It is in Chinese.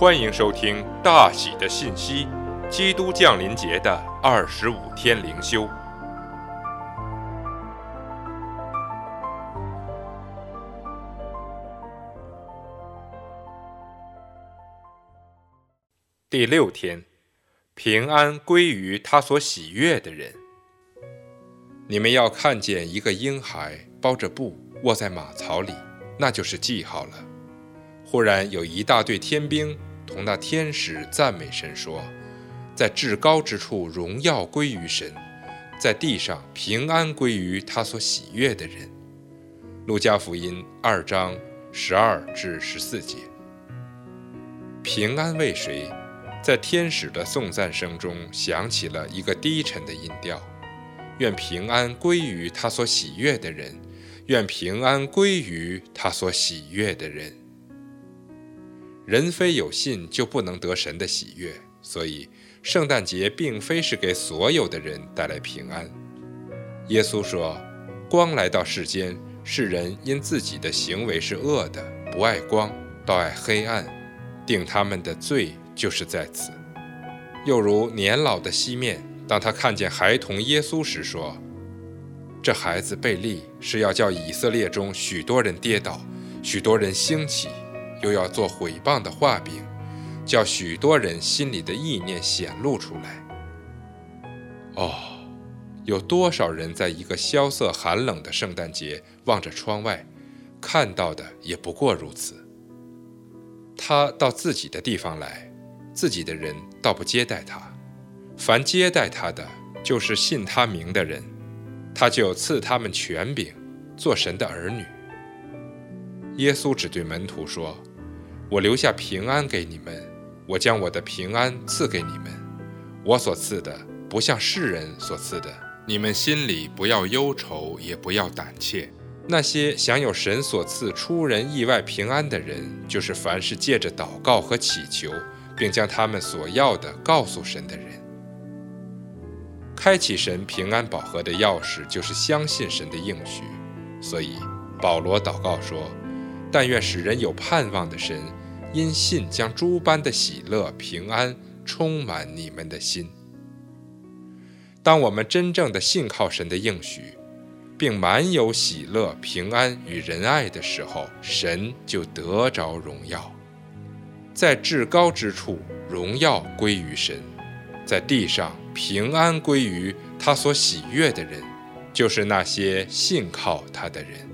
欢迎收听《大喜的信息》，基督降临节的二十五天灵修，第六天，平安归于他所喜悦的人。你们要看见一个婴孩包着布卧在马槽里，那就是记号了。忽然有一大队天兵同那天使赞美神说：“在至高之处荣耀归于神，在地上平安归于他所喜悦的人。”路加福音二章十二至十四节。平安为谁？在天使的颂赞声中响起了一个低沉的音调。愿平安归于他所喜悦的人，愿平安归于他所喜悦的人。人非有信就不能得神的喜悦，所以圣诞节并非是给所有的人带来平安。耶稣说：“光来到世间，世人因自己的行为是恶的，不爱光，倒爱黑暗，定他们的罪就是在此。”又如年老的西面。当他看见孩童耶稣时，说：“这孩子贝利是要叫以色列中许多人跌倒，许多人兴起，又要做毁谤的画饼，叫许多人心里的意念显露出来。”哦，有多少人在一个萧瑟寒冷的圣诞节望着窗外，看到的也不过如此。他到自己的地方来，自己的人倒不接待他。凡接待他的，就是信他名的人，他就赐他们权柄，做神的儿女。耶稣只对门徒说：“我留下平安给你们，我将我的平安赐给你们。我所赐的，不像世人所赐的。你们心里不要忧愁，也不要胆怯。那些享有神所赐出人意外平安的人，就是凡是借着祷告和祈求，并将他们所要的告诉神的人。”开启神平安宝盒的钥匙，就是相信神的应许。所以保罗祷告说：“但愿使人有盼望的神，因信将诸般的喜乐平安充满你们的心。”当我们真正的信靠神的应许，并满有喜乐、平安与仁爱的时候，神就得着荣耀。在至高之处，荣耀归于神。在地上平安归于他所喜悦的人，就是那些信靠他的人。